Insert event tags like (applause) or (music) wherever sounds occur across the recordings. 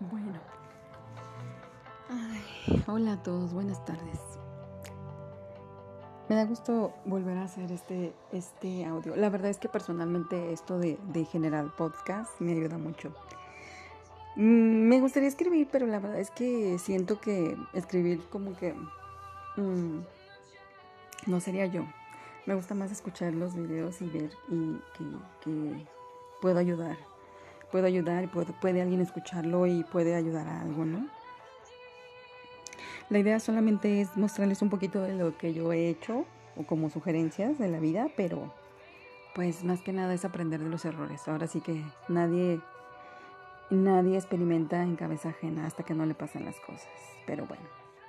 Bueno. hola a todos, buenas tardes. Me da gusto volver a hacer este, este audio. La verdad es que personalmente esto de, de generar podcast me ayuda mucho. Mm, me gustaría escribir, pero la verdad es que siento que escribir como que mm, no sería yo. Me gusta más escuchar los videos y ver y que, puedo ayudar. Puedo ayudar y puede, alguien escucharlo y puede ayudar a algo, ¿no? La idea solamente es mostrarles un poquito de lo que yo he hecho o como sugerencias de la vida, pero pues más que nada es aprender de los errores. Ahora sí que nadie nadie experimenta en cabeza ajena hasta que no le pasan las cosas. Pero bueno,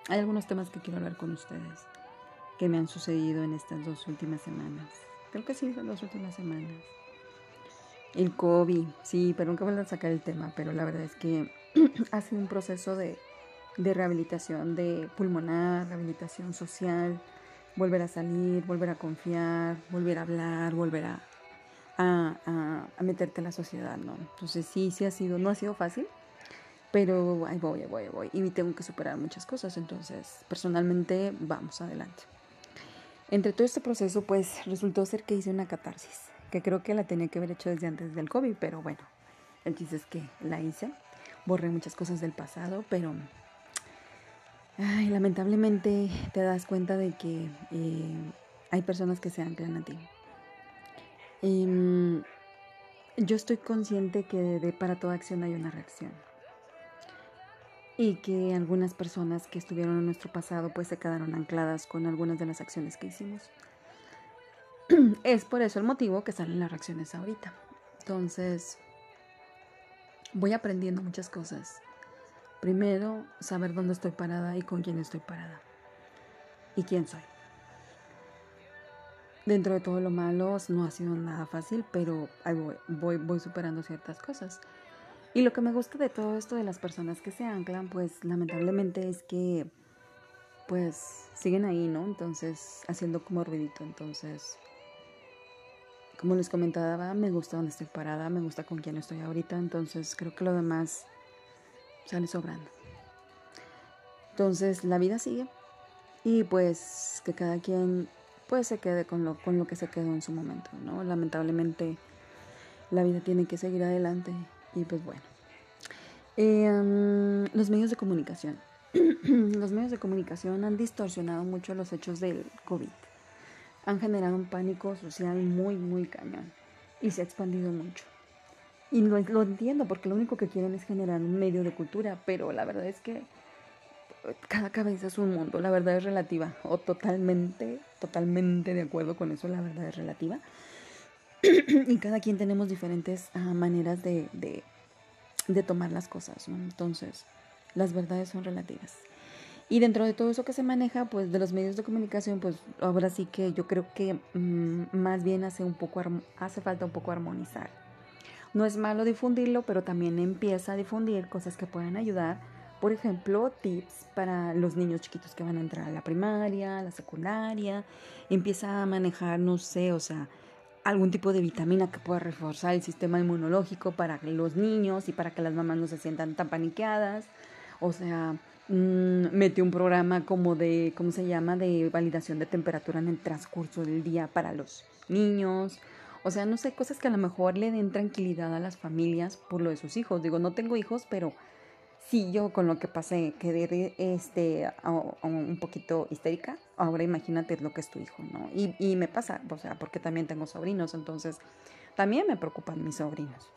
hay algunos temas que quiero hablar con ustedes que me han sucedido en estas dos últimas semanas. Creo que sí, las dos últimas semanas. El COVID, sí, pero nunca voy a sacar el tema, pero la verdad es que (clears throat) ha sido un proceso de, rehabilitación de pulmonar, rehabilitación social, volver a salir, volver a confiar, volver a hablar, volver a, a, a, meterte en la sociedad, ¿no? Entonces sí, sí ha sido, no ha sido fácil, pero ahí voy, ahí voy, ahí voy. Y tengo que superar muchas cosas, entonces personalmente vamos adelante. Entre todo este proceso, pues resultó ser que hice una catarsis, que creo que la tenía que haber hecho desde antes del COVID, pero bueno, el chiste es que la hice. Borré muchas cosas del pasado, pero ay, lamentablemente te das cuenta de que eh, hay personas que se anclan a ti. Em, yo estoy consciente que de, para toda acción hay una reacción y que algunas personas que estuvieron en nuestro pasado pues se quedaron ancladas con algunas de las acciones que hicimos. (clears throat) Es por eso el motivo que salen las reacciones ahorita. Entonces, voy aprendiendo muchas cosas. Primero, saber dónde estoy parada y con quién estoy parada. Y quién soy. Dentro de todo lo malo, no ha sido nada fácil, pero voy, voy, voy superando ciertas cosas. Y lo que me gusta de todo esto de las personas que se anclan, pues lamentablemente es que pues siguen ahí, ¿no? Entonces, haciendo como ruidito. Entonces, como les comentaba, me gusta donde estoy parada, me gusta con quién estoy ahorita, entonces creo que lo demás sale sobrando. Entonces, la vida sigue y pues que cada quien pues se quede con lo, con lo que se quedó en su momento, ¿no? Lamentablemente la vida tiene que seguir adelante y pues bueno. Em, los medios de comunicación. (clears throat) los medios de comunicación han distorsionado mucho los hechos del COVID. Han generado un pánico social muy, muy cañón. Y se ha expandido mucho. Y lo, lo entiendo porque lo único que quieren es generar un medio de cultura, pero la verdad es que cada cabeza es un mundo, la verdad es relativa, o totalmente, totalmente de acuerdo con eso, la verdad es relativa. (clears throat) y cada quien tenemos diferentes ah, maneras de, de, tomar las cosas, ¿no? Entonces, las verdades son relativas. Y dentro de todo eso que se maneja, pues de los medios de comunicación, pues ahora sí que yo creo que mm, más bien hace, un poco, hace falta un poco armonizar. No es malo difundirlo, pero también empieza a difundir cosas que puedan ayudar. Por ejemplo, tips para los niños chiquitos que van a entrar a la primaria, a la secundaria. Empieza a manejar, no sé, o sea, algún tipo de vitamina que pueda reforzar el sistema inmunológico para los niños y para que las mamás no se sientan tan paniqueadas. O sea, mmm, mete un programa como de, ¿cómo se llama?, de validación de temperatura en el transcurso del día para los niños. O sea, no sé, cosas que a lo mejor le den tranquilidad a las familias por lo de sus hijos. Digo, no tengo hijos, pero sí yo con lo que pasé quedé este, un poquito histérica, ahora imagínate lo que es tu hijo, ¿no? Y, y, me pasa, o sea, porque también tengo sobrinos, entonces también me preocupan mis sobrinos.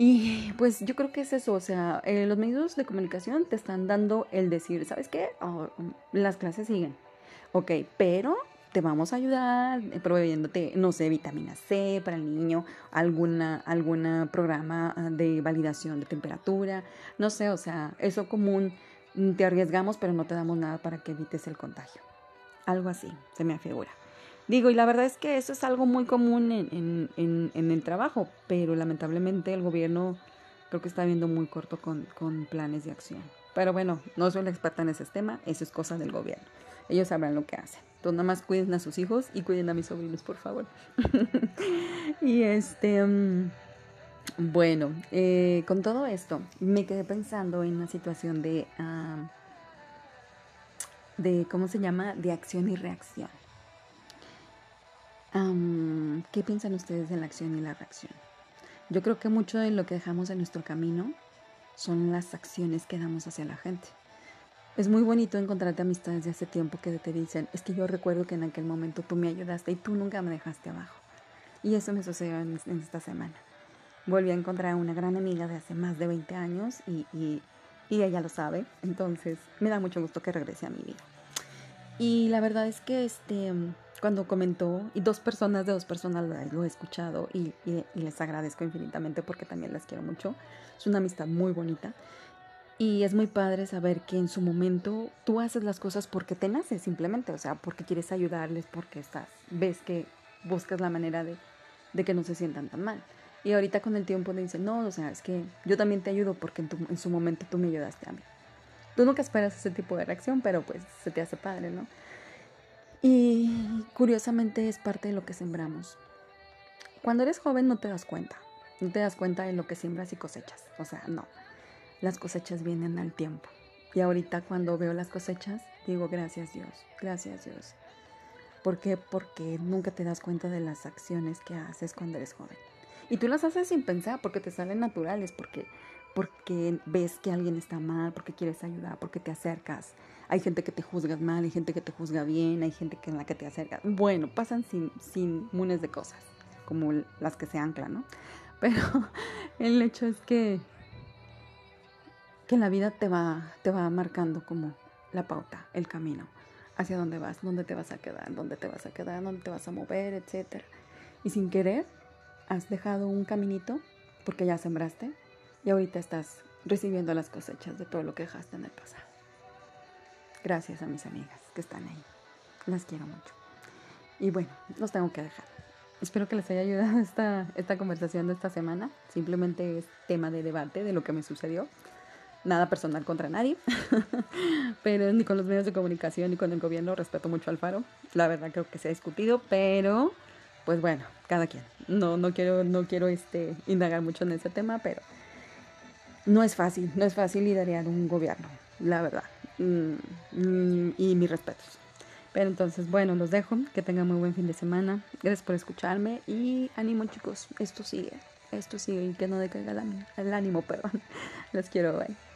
Y pues yo creo que es eso, o sea, eh, los medios de comunicación te están dando el decir, ¿sabes qué? Oh, las clases siguen, ok, pero te vamos a ayudar eh, proveyéndote, no sé, vitamina C para el niño, alguna, alguna programa ah, de validación de temperatura, no sé, o sea, eso común, mm, te arriesgamos, pero no te damos nada para que evites el contagio. Algo así, se me afigura. Digo, y la verdad es que eso es algo muy común en, en, en, el trabajo, pero lamentablemente el gobierno creo que está viendo muy corto con, con planes de acción. Pero bueno, no soy la experta en ese tema, eso es cosa del gobierno. Ellos sabrán lo que hacen. Entonces nada más cuiden a sus hijos y cuiden a mis sobrinos, por favor. (laughs) y este, mm, Bueno, eh, con todo esto, me quedé pensando en una situación de, de ¿cómo se llama? De acción y reacción. ¿Qué piensan ustedes de la acción y la reacción? Yo creo que mucho de lo que dejamos en nuestro camino son las acciones que damos hacia la gente. Es muy bonito encontrarte amistades de hace tiempo que te dicen, es que yo recuerdo que en aquel momento tú me ayudaste y tú nunca me dejaste abajo. Y eso me sucedió en esta semana volví a encontrar a una gran amiga de hace más de 20 años y, y, ella lo sabe, entonces me da mucho gusto que regrese a mi vida. Y la verdad es que este, cuando comentó, y dos personas de dos personas lo, he escuchado y, y, les agradezco infinitamente porque también las quiero mucho, es una amistad muy bonita. Y es muy padre saber que en su momento tú haces las cosas porque te naces simplemente, o sea, porque quieres ayudarles, porque estás, ves que buscas la manera de, de que no se sientan tan mal. Y ahorita con el tiempo le dicen, no, o sea, es que yo también te ayudo porque en, en su momento tú me ayudaste a mí. Tú nunca esperas ese tipo de reacción, pero pues se te hace padre, ¿no? Y curiosamente es parte de lo que sembramos. Cuando eres joven no te das cuenta, no te das cuenta de lo que siembras y cosechas. O sea, no, las cosechas vienen al tiempo. Y ahorita cuando veo las cosechas, digo, gracias Dios, gracias Dios. ¿Por qué? Porque nunca te das cuenta de las acciones que haces cuando eres joven. Y tú las haces sin pensar porque te salen naturales, porque, porque ves que alguien está mal, porque quieres ayudar, porque te acercas. Hay gente que te juzga mal, hay gente que te juzga bien, hay gente que en la que te acercas. Bueno, pasan sin, sin munes de cosas, como las que se anclan, ¿no? (laughs) Pero (laughs) el hecho es que, que la vida te va, te va marcando como la pauta, el camino, hacia dónde vas, dónde te vas a quedar, dónde te vas a quedar, dónde te vas a mover, etc. Y sin querer, has dejado un caminito porque ya sembraste y ahorita estás recibiendo las cosechas de todo lo que dejaste en el pasado. Gracias a mis amigas que están ahí. Las quiero mucho. Y bueno, los tengo que dejar. Espero que les haya ayudado (laughs) esta, esta conversación de esta semana. Simplemente es tema de debate de lo que me sucedió. Nada personal contra nadie. (laughs) pero ni con los medios de comunicación ni con el gobierno respeto mucho al faro. La verdad creo que se ha discutido, pero pues bueno, cada quien. No, no quiero, no quiero este, indagar mucho en ese tema, pero no es fácil, no es fácil liderar un gobierno, la verdad. Mm, y mis respetos. Pero entonces, bueno, los dejo. Que tengan muy buen fin de semana. Gracias por escucharme. Y ánimo, chicos. Esto sigue. Esto sigue. Y que no decaiga. El ánimo, (laughs) perdón. Los quiero. Bye.